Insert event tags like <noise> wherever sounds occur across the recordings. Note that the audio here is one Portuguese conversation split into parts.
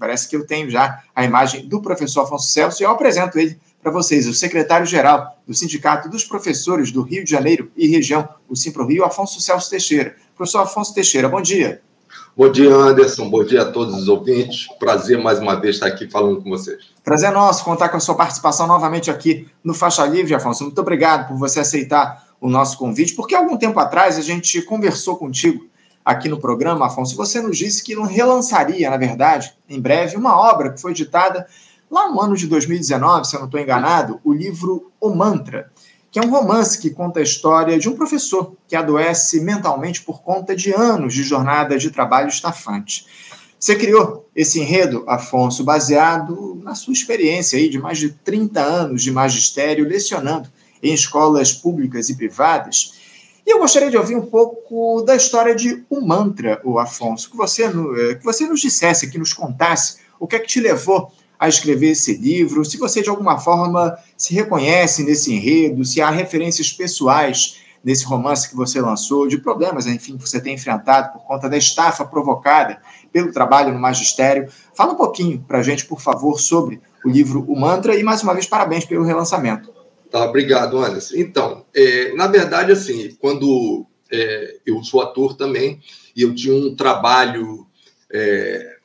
Parece que eu tenho já a imagem do professor Afonso Celso e eu apresento ele para vocês, o secretário-geral do Sindicato dos Professores do Rio de Janeiro e região, o Simpro Rio, Afonso Celso Teixeira. Professor Afonso Teixeira, bom dia. Bom dia, Anderson. Bom dia a todos os ouvintes. Prazer mais uma vez estar aqui falando com vocês. Prazer nosso contar com a sua participação novamente aqui no Faixa Livre, Afonso. Muito obrigado por você aceitar o nosso convite, porque algum tempo atrás a gente conversou contigo aqui no programa, Afonso, você nos disse que não relançaria, na verdade, em breve, uma obra que foi editada lá no ano de 2019, se eu não estou enganado, o livro O Mantra, que é um romance que conta a história de um professor que adoece mentalmente por conta de anos de jornada de trabalho estafante. Você criou esse enredo, Afonso, baseado na sua experiência aí de mais de 30 anos de magistério lecionando em escolas públicas e privadas. E eu gostaria de ouvir um pouco da história de O Mantra, o Afonso, que você, eh, que você nos dissesse, que nos contasse o que é que te levou a escrever esse livro, se você de alguma forma se reconhece nesse enredo, se há referências pessoais nesse romance que você lançou, de problemas, enfim, que você tem enfrentado por conta da estafa provocada pelo trabalho no magistério. Fala um pouquinho para a gente, por favor, sobre o livro O Mantra e, mais uma vez, parabéns pelo relançamento. Tá, obrigado, Anderson. Então, é, na verdade, assim, quando é, eu sou ator também, e eu tinha um trabalho é,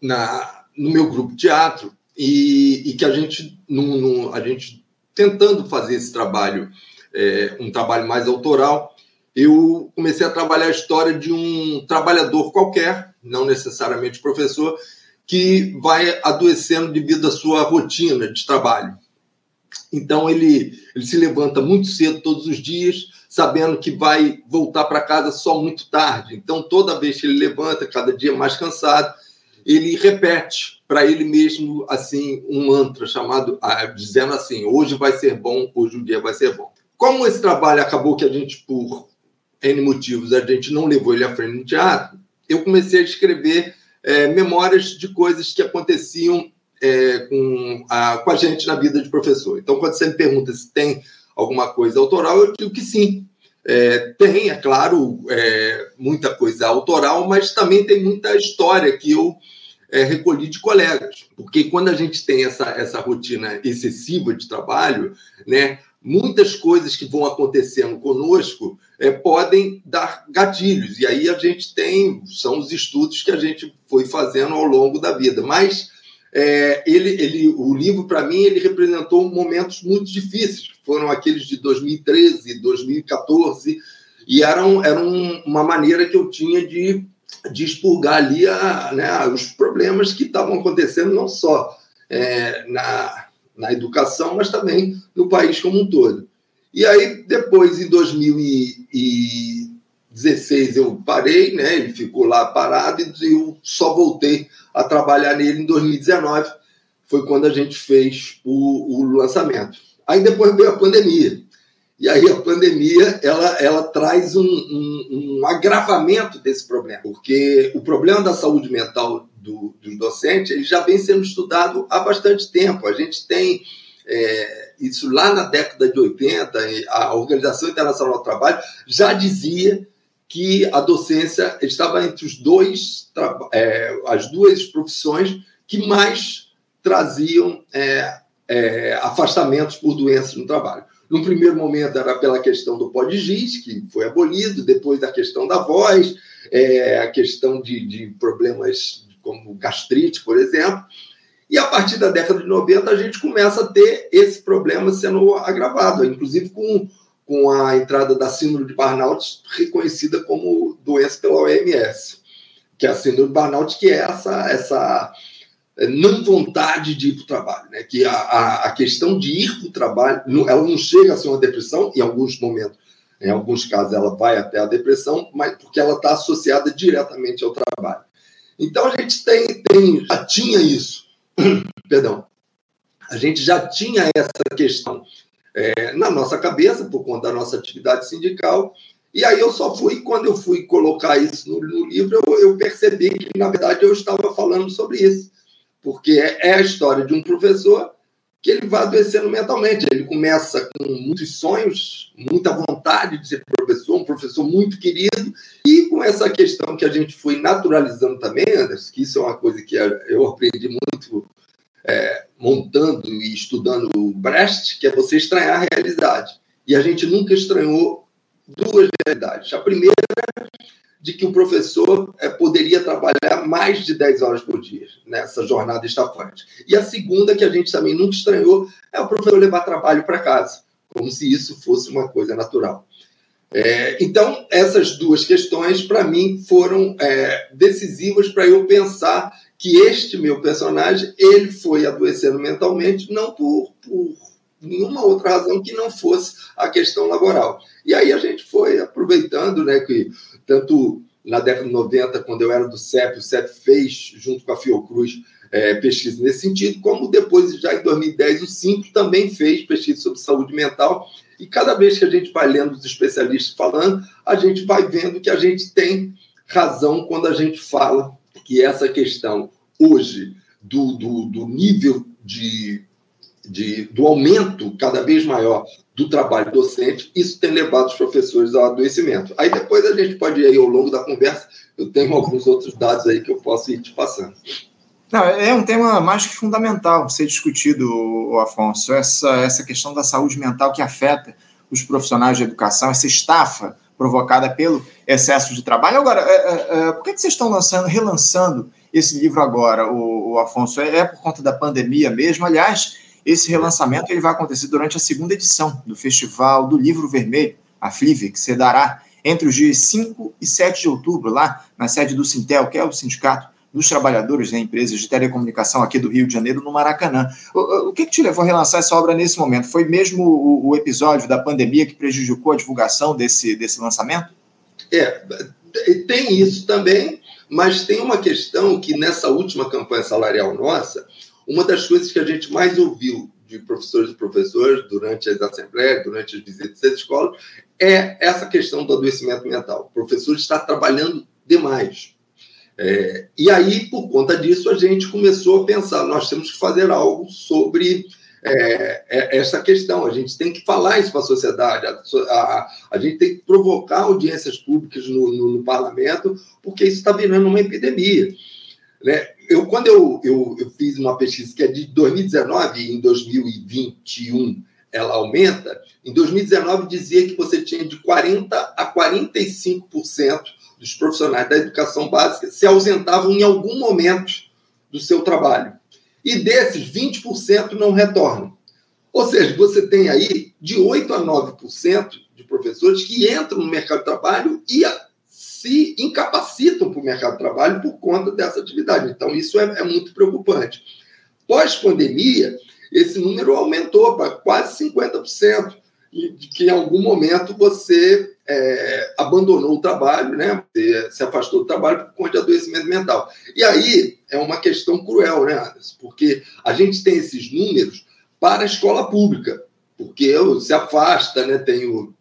na, no meu grupo teatro, e, e que a gente, num, a gente tentando fazer esse trabalho, é, um trabalho mais autoral, eu comecei a trabalhar a história de um trabalhador qualquer, não necessariamente professor, que vai adoecendo devido à sua rotina de trabalho. Então ele, ele se levanta muito cedo todos os dias, sabendo que vai voltar para casa só muito tarde. Então toda vez que ele levanta, cada dia mais cansado, ele repete para ele mesmo assim um mantra chamado ah, dizendo assim hoje vai ser bom hoje o dia vai ser bom como esse trabalho acabou que a gente por n motivos a gente não levou ele à frente no teatro eu comecei a escrever é, memórias de coisas que aconteciam é, com, a, com a gente na vida de professor então quando você me pergunta se tem alguma coisa autoral eu digo que sim é, tem, é claro, é, muita coisa autoral, mas também tem muita história que eu é, recolhi de colegas. Porque quando a gente tem essa, essa rotina excessiva de trabalho, né, muitas coisas que vão acontecendo conosco é, podem dar gatilhos. E aí a gente tem, são os estudos que a gente foi fazendo ao longo da vida. Mas é, ele, ele, o livro, para mim, ele representou momentos muito difíceis. Foram aqueles de 2013, 2014, e eram, eram uma maneira que eu tinha de de expurgar ali a, né, os problemas que estavam acontecendo não só é, na, na educação, mas também no país como um todo. E aí, depois, em 2016, eu parei, né, ele ficou lá parado e eu só voltei a trabalhar nele em 2019, foi quando a gente fez o, o lançamento. Aí depois veio a pandemia. E aí a pandemia ela, ela traz um, um, um agravamento desse problema, porque o problema da saúde mental do, dos docentes ele já vem sendo estudado há bastante tempo. A gente tem é, isso lá na década de 80, a Organização Internacional do Trabalho já dizia que a docência estava entre os dois, é, as duas profissões que mais traziam é, é afastamentos por doenças no trabalho. No primeiro momento era pela questão do pó de giz, que foi abolido, depois da questão da voz, é, a questão de, de problemas como gastrite, por exemplo. E a partir da década de 90 a gente começa a ter esse problema sendo agravado, inclusive com, com a entrada da síndrome de Barnout reconhecida como doença pela OMS, que é a síndrome de Barnout, que é essa, essa é, não vontade de ir para o trabalho, né? que a, a, a questão de ir para o trabalho, não, ela não chega a ser uma depressão, em alguns momentos, em alguns casos ela vai até a depressão, mas porque ela está associada diretamente ao trabalho. Então a gente tem, tem já tinha isso, <clears throat> perdão, a gente já tinha essa questão é, na nossa cabeça por conta da nossa atividade sindical, e aí eu só fui, quando eu fui colocar isso no, no livro, eu, eu percebi que, na verdade, eu estava falando sobre isso. Porque é, é a história de um professor que ele vai adoecendo mentalmente. Ele começa com muitos sonhos, muita vontade de ser professor, um professor muito querido, e com essa questão que a gente foi naturalizando também, Anderson, que isso é uma coisa que eu aprendi muito é, montando e estudando o Brecht, que é você estranhar a realidade. E a gente nunca estranhou duas realidades. A primeira de que o professor é, poderia trabalhar mais de 10 horas por dia nessa jornada estafante. E a segunda, que a gente também nunca estranhou, é o professor levar trabalho para casa, como se isso fosse uma coisa natural. É, então, essas duas questões, para mim, foram é, decisivas para eu pensar que este meu personagem ele foi adoecendo mentalmente, não por, por nenhuma outra razão que não fosse a questão laboral. E aí a gente foi aproveitando, né, que tanto na década de 90, quando eu era do CEP, o CEP fez, junto com a Fiocruz, é, pesquisa nesse sentido, como depois, já em 2010, o SIMP também fez pesquisa sobre saúde mental. E cada vez que a gente vai lendo os especialistas falando, a gente vai vendo que a gente tem razão quando a gente fala que essa questão hoje do, do, do nível de de, do aumento cada vez maior do trabalho docente, isso tem levado os professores ao adoecimento. Aí depois a gente pode ir ao longo da conversa, eu tenho alguns outros dados aí que eu posso ir te passando. Não, é um tema mais que fundamental ser discutido, Afonso, essa, essa questão da saúde mental que afeta os profissionais de educação, essa estafa provocada pelo excesso de trabalho. Agora, é, é, é por que, que vocês estão lançando, relançando esse livro agora, o, o Afonso? É, é por conta da pandemia mesmo? Aliás, esse relançamento ele vai acontecer durante a segunda edição do Festival do Livro Vermelho, a FLIVE, que se dará entre os dias 5 e 7 de outubro, lá na sede do Sintel, que é o Sindicato dos Trabalhadores da né, Empresas de Telecomunicação aqui do Rio de Janeiro, no Maracanã. O, o que, que, te levou a relançar essa obra nesse momento? Foi mesmo o, o, episódio da pandemia que prejudicou a divulgação desse, desse lançamento? É, tem isso também, mas tem uma questão que nessa última campanha salarial nossa, uma das coisas que a gente mais ouviu de professores e professoras durante as assembleias, durante as visitas às escolas, é essa questão do adoecimento mental. O professor está trabalhando demais. É, e aí, por conta disso, a gente começou a pensar: nós temos que fazer algo sobre é, é, essa questão. A gente tem que falar isso para a sociedade, a, a, a, gente tem que provocar audiências públicas no, no, no parlamento, porque isso está virando uma epidemia. Né? Eu, quando eu, eu, eu, fiz uma pesquisa que é de 2019 e em 2021 ela aumenta, em 2019 dizia que você tinha de 40% a 45% dos profissionais da educação básica se ausentavam em algum momento do seu trabalho. E desses, 20% não retornam. Ou seja, você tem aí de 8% a 9% de professores que entram no mercado de trabalho e se incapacitam para o mercado de trabalho por conta dessa atividade. Então, isso é, é muito preocupante. Pós-pandemia, esse número aumentou para quase 50%, de que em algum momento você é, abandonou o trabalho, né? Você se afastou do trabalho por conta de adoecimento mental. E aí é uma questão cruel, né, Anderson? Porque a gente tem esses números para a escola pública, porque se afasta, né? Tem o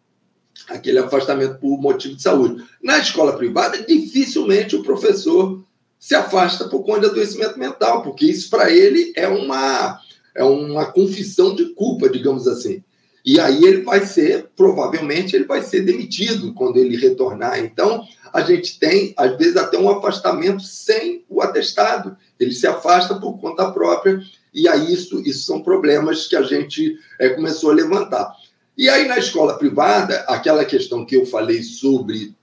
aquele afastamento por motivo de saúde. Na escola privada, dificilmente o professor se afasta por conta de adoecimento mental, porque isso para ele é uma, é uma confissão de culpa, digamos assim. E aí ele vai ser, provavelmente, ele vai ser demitido quando ele retornar. Então, a gente tem, às vezes, até um afastamento sem o atestado. Ele se afasta por conta própria, e aí isso, isso são problemas que a gente é, começou a levantar. E aí, na escola privada, aquela questão que eu falei sobre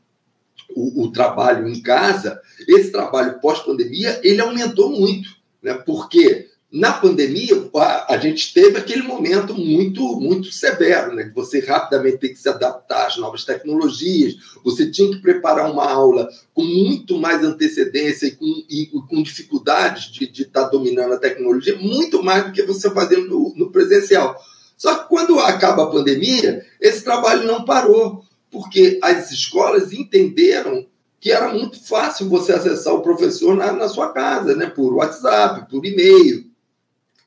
o, o trabalho em casa, esse trabalho pós-pandemia, ele aumentou muito, né? porque na pandemia a, gente teve aquele momento muito muito severo, né? Você rapidamente tem que se adaptar às novas tecnologias, você tinha que preparar uma aula com muito mais antecedência e com, e, com dificuldades de estar tá dominando a tecnologia, muito mais do que você fazendo no, no presencial. Só que quando acaba a pandemia, esse trabalho não parou, porque as escolas entenderam que era muito fácil você acessar o professor na, na sua casa, né? por WhatsApp, por e-mail.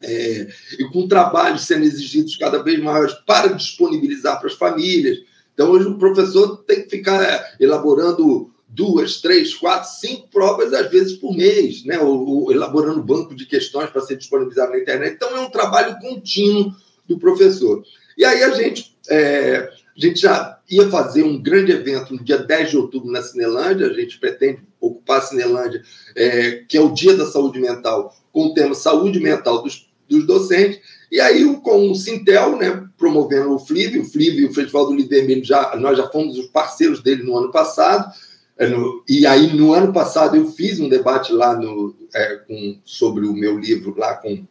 É, e com trabalhos sendo exigidos cada vez maiores para disponibilizar para as famílias. Então, hoje o professor tem que ficar é, elaborando duas, três, quatro, cinco provas, às vezes por mês, né? ou, ou elaborando banco de questões para ser disponibilizado na internet. Então, é um trabalho contínuo do professor. E aí a gente, é, A gente já ia fazer um grande evento no dia 10 de outubro na Cinelândia, a gente pretende ocupar a Cinelândia, é, que é o Dia da Saúde Mental, com o tema Saúde Mental dos, dos Docentes, e aí com o Sintel, né, promovendo o FLIV, o FLIV e o Festival do Livro Vermelho, já, nós já fomos os parceiros dele no ano passado, é, e aí no ano passado eu fiz um debate lá no, é, com, sobre o meu livro lá com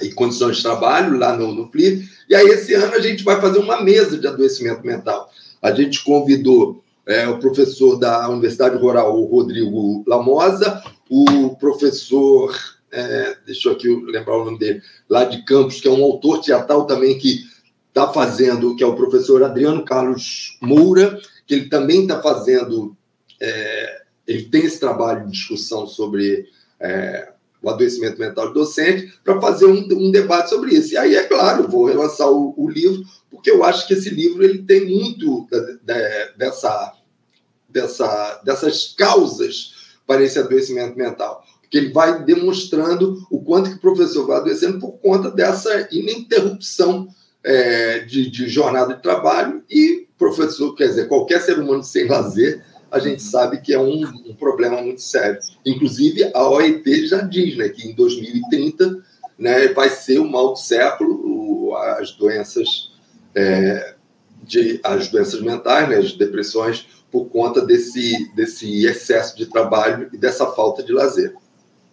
e condições de trabalho lá no, no FLIV, e aí esse ano a gente vai fazer uma mesa de adoecimento mental. A gente convidou é, o professor da Universidade Rural, o Rodrigo Lamosa, o professor, é, deixa eu aqui lembrar o nome dele, lá de Campos, que é um autor teatral também que está fazendo, que é o professor Adriano Carlos Moura, que ele também está fazendo, é, ele tem esse trabalho de discussão sobre é, o adoecimento mental do docente, para fazer um, um, debate sobre isso. E aí, é claro, vou relançar o, o, livro, porque eu acho que esse livro ele tem muito de, de, dessa, dessa, dessas causas para esse adoecimento mental. Porque ele vai demonstrando o quanto que o professor vai adoecendo por conta dessa ininterrupção é, de, de jornada de trabalho e professor, quer dizer, qualquer ser humano sem lazer a gente sabe que é um, um problema muito sério. Inclusive, a OIT já diz né, que em 2030 né, vai ser o mal do século, as doenças, é, de, as doenças mentais, né, as depressões, por conta desse, desse excesso de trabalho e dessa falta de lazer.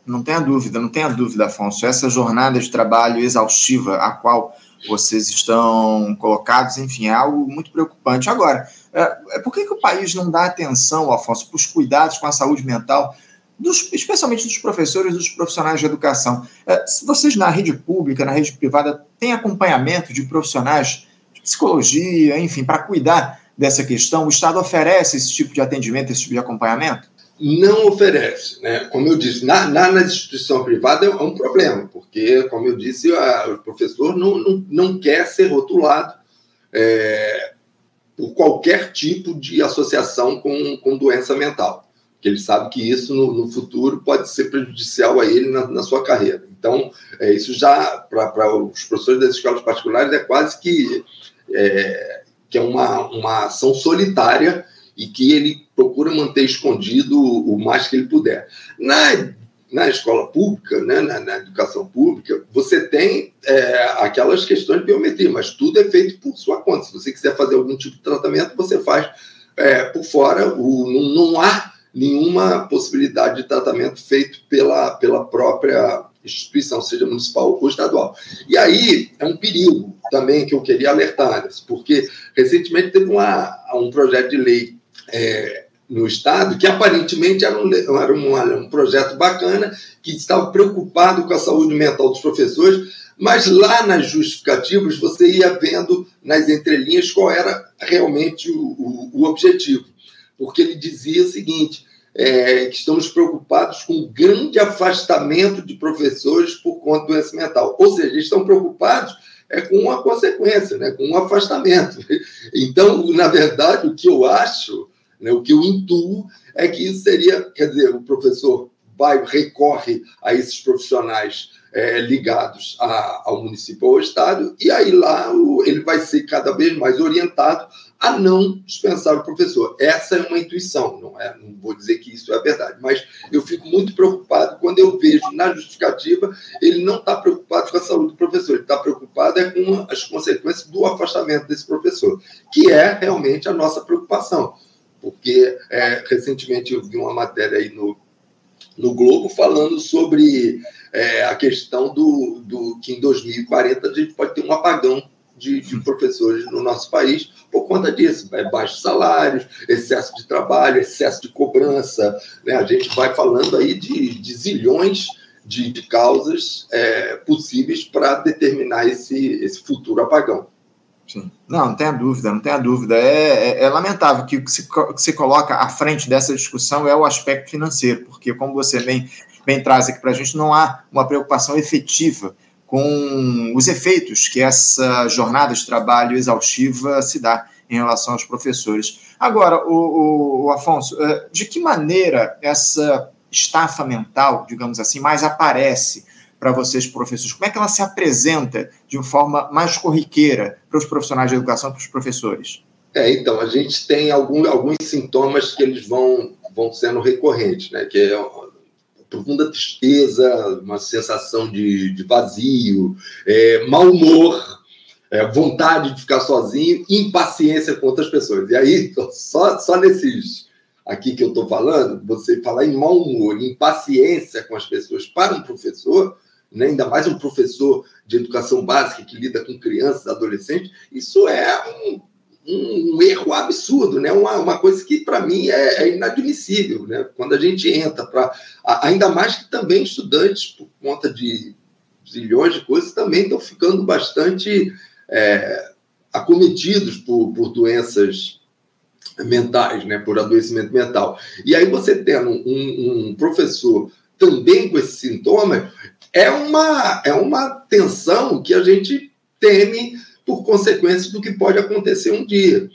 Não tenha dúvida, não tenha dúvida, Afonso. Essa jornada de trabalho exaustiva a qual vocês estão colocados, enfim, é algo muito preocupante. Agora, é, é, por que, que o país não dá atenção, Afonso, para os cuidados com a saúde mental, dos, especialmente dos professores e dos profissionais de educação? É, se vocês na rede pública, na rede privada, têm acompanhamento de profissionais de psicologia, enfim, para cuidar dessa questão, o Estado oferece esse tipo de atendimento, esse tipo de acompanhamento? Não oferece. Né? Como eu disse, na, na, na, instituição privada é um problema, porque, como eu disse, a, o professor não, não, não quer ser rotulado é, por qualquer tipo de associação com, com doença mental, porque ele sabe que isso no, no futuro pode ser prejudicial a ele na, na sua carreira. Então, é, isso já, para os professores das escolas particulares, é quase que é, que é uma, uma ação solitária e que ele procura manter escondido o mais que ele puder. Na na escola pública, né, na, na, educação pública, você tem é, aquelas questões de biometria, mas tudo é feito por sua conta. Se você quiser fazer algum tipo de tratamento, você faz é, por fora. O, não, não, há nenhuma possibilidade de tratamento feito pela, pela própria instituição, seja municipal ou estadual. E aí é um perigo também que eu queria alertar, porque recentemente teve uma, um projeto de lei é, no Estado, que aparentemente era, um, era um, um projeto bacana, que estava preocupado com a saúde mental dos professores, mas lá nas justificativas você ia vendo nas entrelinhas qual era realmente o, o, o objetivo. Porque ele dizia o seguinte: é, que estamos preocupados com o grande afastamento de professores por conta do doença mental. Ou seja, eles estão preocupados é com uma consequência, né, com um afastamento. Então, na verdade, o que eu acho né? O que eu intuo é que isso seria, quer dizer, o professor vai, recorre a esses profissionais é, ligados a, ao município ou ao Estado, e aí lá o, ele vai ser cada vez mais orientado a não dispensar o professor. Essa é uma intuição, não é? Não vou dizer que isso é verdade, mas eu fico muito preocupado quando eu vejo na justificativa ele não está preocupado com a saúde do professor, ele está preocupado é com as consequências do afastamento desse professor, que é realmente a nossa preocupação porque é, recentemente eu vi uma matéria aí no, no Globo falando sobre é, a questão do, do que em 2040 a gente pode ter um apagão de, de, professores no nosso país por conta disso, é, baixos salários, excesso de trabalho, excesso de cobrança, né? a gente vai falando aí de, de zilhões de, de causas é, possíveis para determinar esse, esse futuro apagão. Sim. Não, não tenha dúvida, não tenha dúvida. É, é, é lamentável que o que se, que se coloca à frente dessa discussão é o aspecto financeiro, porque, como você bem, bem traz aqui para a gente, não há uma preocupação efetiva com os efeitos que essa jornada de trabalho exaustiva se dá em relação aos professores. Agora, o, o, o Afonso, eh, de que maneira essa estafa mental, digamos assim, mais aparece para vocês, professores? Como é que ela se apresenta de uma forma mais corriqueira para os profissionais de educação, para os professores? É, então, a gente tem algum, alguns sintomas que eles vão, vão sendo recorrentes, né? Que é profunda tristeza, uma sensação de, de vazio, é, mau humor, é, vontade de ficar sozinho, impaciência com outras pessoas. E aí, só, só nesses aqui que eu estou falando, você falar em mau humor, impaciência com as pessoas para um professor, né, ainda mais um professor de educação básica que lida com crianças, adolescentes, isso é um, um, um erro absurdo, né? uma, uma coisa que para mim é, é, inadmissível. Né? Quando a gente entra para. Ainda mais que também estudantes, por conta de zilhões de coisas, também estão ficando bastante é, acometidos por, por doenças mentais, né, por adoecimento mental. E aí você tendo um, um professor também com esse sintoma, é uma, é uma tensão que a gente teme por consequência do que pode acontecer um dia.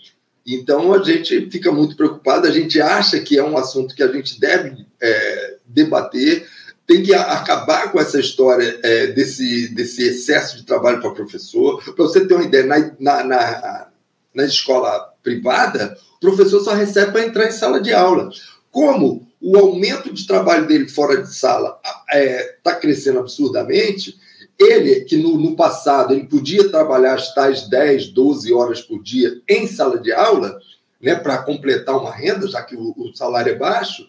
Então a gente fica muito preocupado, a gente acha que é um assunto que a gente deve é, debater, tem que acabar com essa história é, desse, desse excesso de trabalho para professor. Para você ter uma ideia, na, na, na, na escola privada, o professor só recebe para entrar em sala de aula. Como o aumento de trabalho dele fora de sala está é, tá crescendo absurdamente, ele, que no, no, passado ele podia trabalhar as tais 10, 12 horas por dia em sala de aula, né, para completar uma renda, já que o, o, salário é baixo,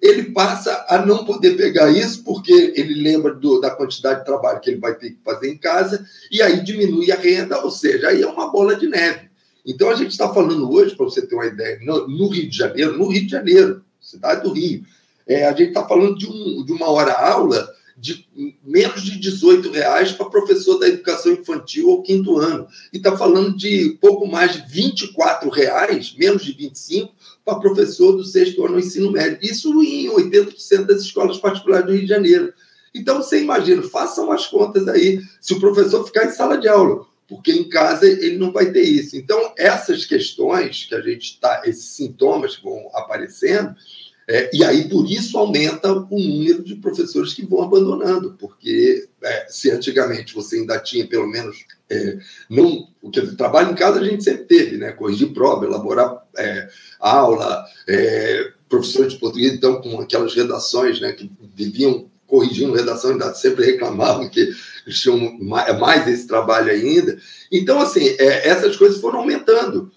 ele passa a não poder pegar isso porque ele lembra do, da quantidade de trabalho que ele vai ter que fazer em casa e aí diminui a renda, ou seja, aí é uma bola de neve. Então a gente está falando hoje, para você ter uma ideia, no, no, Rio de Janeiro, no Rio de Janeiro, cidade do Rio, é, a gente está falando de, um, de uma hora aula de menos de 18 reais para professor da educação infantil ou quinto ano. E está falando de pouco mais de 24 reais, menos de 25, para professor do sexto ano do ensino médio. Isso em 80% das escolas particulares do Rio de Janeiro. Então, você imagina, façam as contas aí, se o professor ficar em sala de aula, porque em casa ele não vai ter isso. Então, essas questões que a gente está, esses sintomas que vão aparecendo, é, e aí, por isso, aumenta o número de professores que vão abandonando, porque é, se antigamente você ainda tinha, pelo menos, é, não, porque trabalho em casa a gente sempre teve, né? corrigir prova, elaborar é, aula, é, professores de português, então, com aquelas redações né, que viviam corrigindo redação, ainda sempre reclamavam que eles tinham mais esse trabalho ainda. Então, assim, é, essas coisas foram aumentando.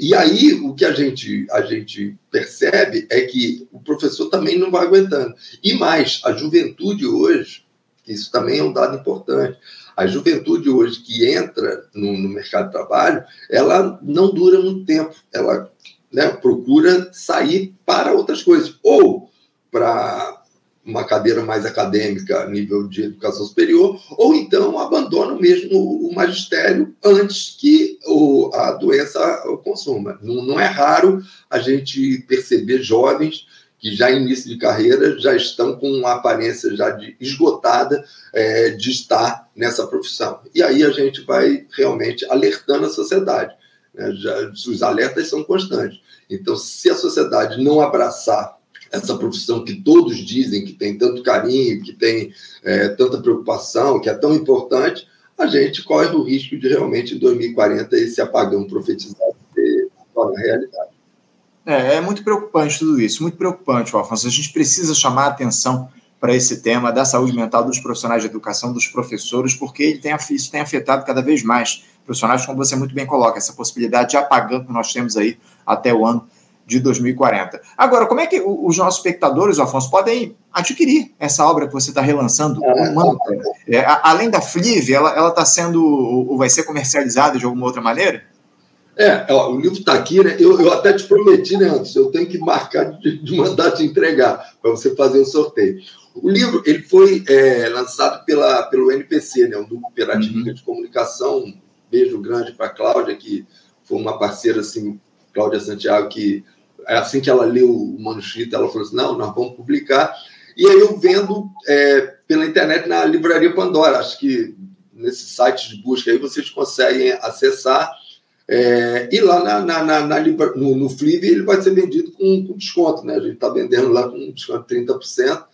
E, aí o que a gente, a gente percebe é que o professor também não vai aguentando. E mais, a juventude hoje, isso também é um dado importante, a juventude hoje que entra no, no mercado de trabalho, ela não dura muito tempo, ela né, procura sair para outras coisas, ou para uma cadeira mais acadêmica, nível de educação superior, ou então abandona mesmo o magistério antes que o, a doença o consuma. Não, não é raro a gente perceber jovens que já início de carreira já estão com uma aparência já de esgotada é, de estar nessa profissão. E aí a gente vai realmente alertando a sociedade. Né? Já, os alertas são constantes. Então, se a sociedade não abraçar essa profissão que todos dizem que tem tanto carinho, que tem é, tanta preocupação, que é tão importante, a gente corre o risco de realmente em 2040 esse apagão profetizado se tornar realidade. É, é muito preocupante tudo isso, muito preocupante, Alfonso. A gente precisa chamar a atenção para esse tema da saúde mental dos profissionais de educação, dos professores, porque ele tem, isso tem afetado cada vez mais profissionais, como você muito bem coloca, essa possibilidade de apagão que nós temos aí até o ano de 2040. Agora, como é que os nossos espectadores, Afonso, podem adquirir essa obra que você está relançando, o Mantra? É, além da Flive, ela está sendo, ou vai ser comercializada de alguma outra maneira? É, ó, o livro está aqui, né? Eu, eu, até te prometi, né, Anderson? Eu tenho que marcar de, de mandar te entregar para você fazer o sorteio. O livro ele foi é, lançado pela, pelo NPC, né, um grupo cooperativa uhum. de comunicação. Um beijo grande para a Cláudia, que foi uma parceira assim, Cláudia Santiago, que é assim que ela leu o manuscrito, ela falou assim: não, nós vamos publicar. E aí eu vendo é, pela internet na Livraria Pandora. Acho que nesse site de busca aí vocês conseguem acessar. É, e lá na, na, na, na no, no Flip ele vai ser vendido com, com desconto, né? A gente está vendendo lá com desconto de 30%.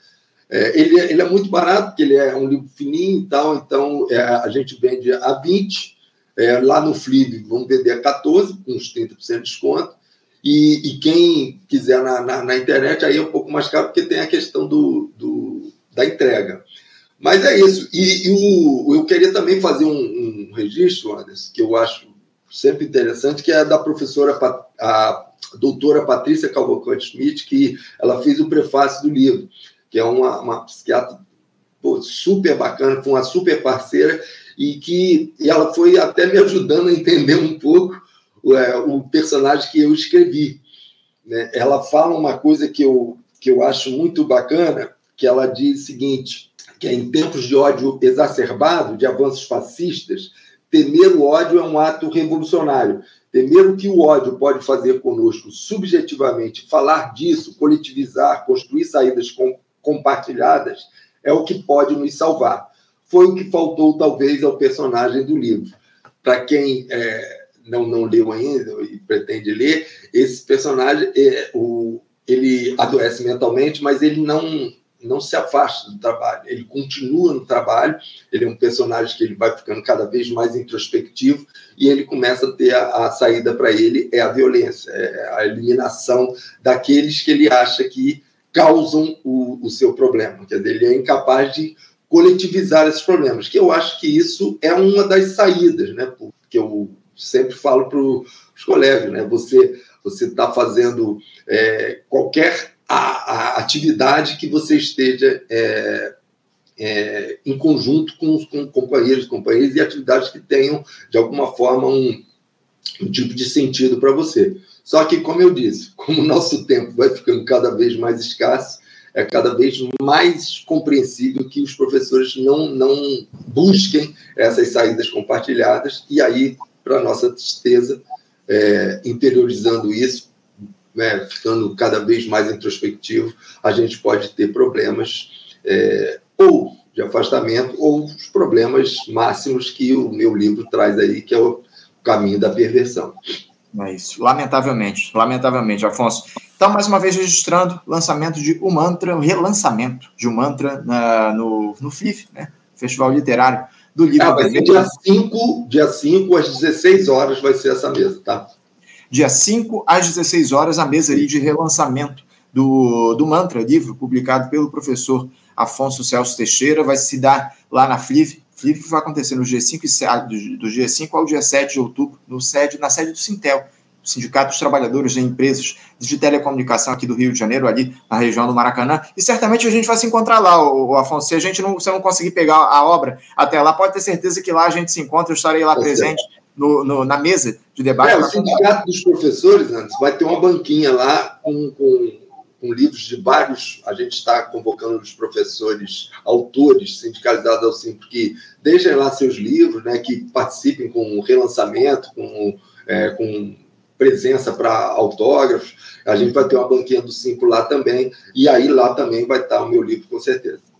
É, ele, é, ele é muito barato, porque ele é um livro fininho e tal, então é, a gente vende a 20 É, lá no Flip vão vender a 14, com uns 30% de desconto. E, e quem quiser na, na, na, internet, aí é um pouco mais caro, porque tem a questão do, do da entrega. Mas é isso. E, e o, eu queria também fazer um, um, registro, Anderson, que eu acho sempre interessante, que é da professora, a doutora Patrícia Cavalcante Schmidt, que ela fez o prefácio do livro, que é uma, uma psiquiatra pô, super bacana, foi uma super parceira, e que e ela foi até me ajudando a entender um pouco é, o personagem que eu escrevi. Né? Ela fala uma coisa que eu, que eu acho muito bacana, que ela diz o seguinte, que é em tempos de ódio exacerbado, de avanços fascistas, temer o ódio é um ato revolucionário. Temer o que o ódio pode fazer conosco subjetivamente, falar disso, coletivizar, construir saídas com, compartilhadas, é o que pode nos salvar. Foi o que faltou, talvez, ao personagem do livro. Para quem é, não, não leu ainda e pretende ler, esse personagem, é, o, ele adoece mentalmente, mas ele não não se afasta do trabalho, ele continua no trabalho, ele é um personagem que ele vai ficando cada vez mais introspectivo e ele começa a ter a, a saída para ele é a violência, é a eliminação daqueles que ele acha que causam o, o seu problema, quer dizer, ele é incapaz de coletivizar esses problemas, que eu acho que isso é uma das saídas, né, porque eu sempre falo para os colegas, né, você você está fazendo é, qualquer a, a atividade que você esteja é, é, em conjunto com, com companheiros companheiras e atividades que tenham, de alguma forma, um, um tipo de sentido para você. Só que, como eu disse, <laughs> como o nosso tempo vai ficando cada vez mais escasso, é cada vez mais compreensível que os professores não, não busquem essas saídas compartilhadas, e aí, para nossa tristeza, é, interiorizando isso, né, ficando cada vez mais introspectivo, a gente pode ter problemas é, ou de afastamento ou os problemas máximos que o meu livro traz aí, que é o caminho da perversão. É isso, lamentavelmente, lamentavelmente, Afonso. Então, mais uma vez, registrando lançamento de um mantra, o relançamento de um mantra na, no, no FLIF, né? Festival Literário do Livro. Ah, vai ser dia 5, dia 5 às 16 horas vai ser essa mesa, tá? dia 5 às 16 horas, a mesa aí de relançamento do, do Mantra, livro publicado pelo professor Afonso Celso Teixeira, vai se dar lá na FLIV. FLIV vai acontecer no dia 5, do, do dia 5 ao dia 7 de outubro, no sede, na sede do Sintel, Sindicato dos Trabalhadores de Empresas de Telecomunicação aqui do Rio de Janeiro, ali na região do Maracanã. E certamente a gente vai se encontrar lá, o, Afonso. Se a gente não, se não conseguir pegar a obra até lá, pode ter certeza que lá a gente se encontra, eu estarei lá presente no, no, na mesa de debate. É, o Sindicato dos Professores, antes, vai ter uma banquinha lá com, com, com livros de vários. A gente está convocando os professores, autores sindicalizados ao SIM, que deixem lá seus livros, né, que participem com o relançamento, com, é, com presença para autógrafos. A gente vai ter uma banquinha do Cinco lá também, e aí lá também vai estar o meu livro, com certeza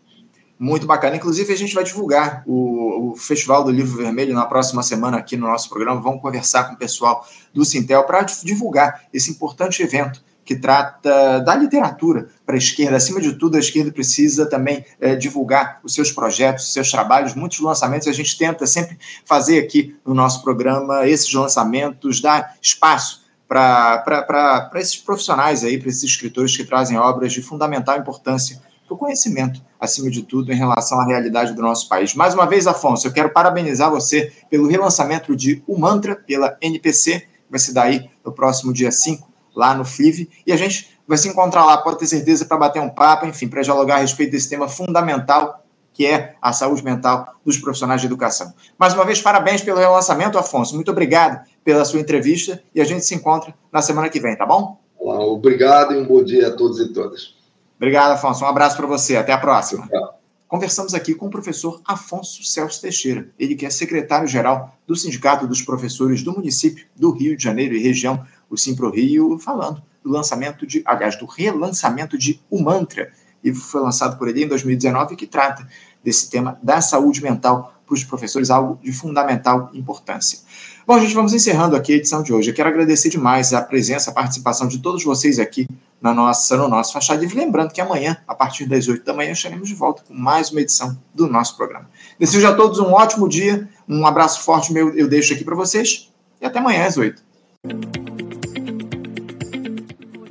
muito bacana. Inclusive, a gente vai divulgar o, o, Festival do Livro Vermelho na próxima semana aqui no nosso programa. Vamos conversar com o pessoal do Sintel para divulgar esse importante evento que trata da literatura para a esquerda. Acima de tudo, a esquerda precisa também é, divulgar os seus projetos, os seus trabalhos, muitos lançamentos. A gente tenta sempre fazer aqui no nosso programa esses lançamentos, dar espaço para esses profissionais aí, para esses escritores que trazem obras de fundamental importância para o conhecimento, acima de tudo, em relação à realidade do nosso país. Mais uma vez, Afonso, eu quero parabenizar você pelo relançamento de O Mantra pela NPC, vai se dar aí no próximo dia 5, lá no FIV, e a gente vai se encontrar lá, pode ter certeza, para bater um papo, enfim, para dialogar a respeito desse tema fundamental que é a saúde mental dos profissionais de educação. Mais uma vez, parabéns pelo relançamento, Afonso. Muito obrigado pela sua entrevista e a gente se encontra na semana que vem, tá bom? Obrigado e um bom dia a todos e todas. Obrigado, Afonso. Um abraço para você. Até a próxima. Conversamos aqui com o professor Afonso Celso Teixeira, ele que é secretário-geral do Sindicato dos Professores do município do Rio de Janeiro e região, o Simpro Rio, falando do lançamento de, aliás, do relançamento de O Mantra, livro foi lançado por ele em 2019 que trata desse tema da saúde mental para os professores, algo de fundamental importância. Bom, gente, vamos encerrando aqui a edição de hoje. Eu quero agradecer demais a presença, a participação de todos vocês aqui na nossa, no nosso Faixa Livre. Lembrando que amanhã, a partir das 8 da manhã, estaremos de volta com mais uma edição do nosso programa. Desejo a todos um ótimo dia, Um abraço forte meu eu deixo aqui para vocês e até amanhã às 8.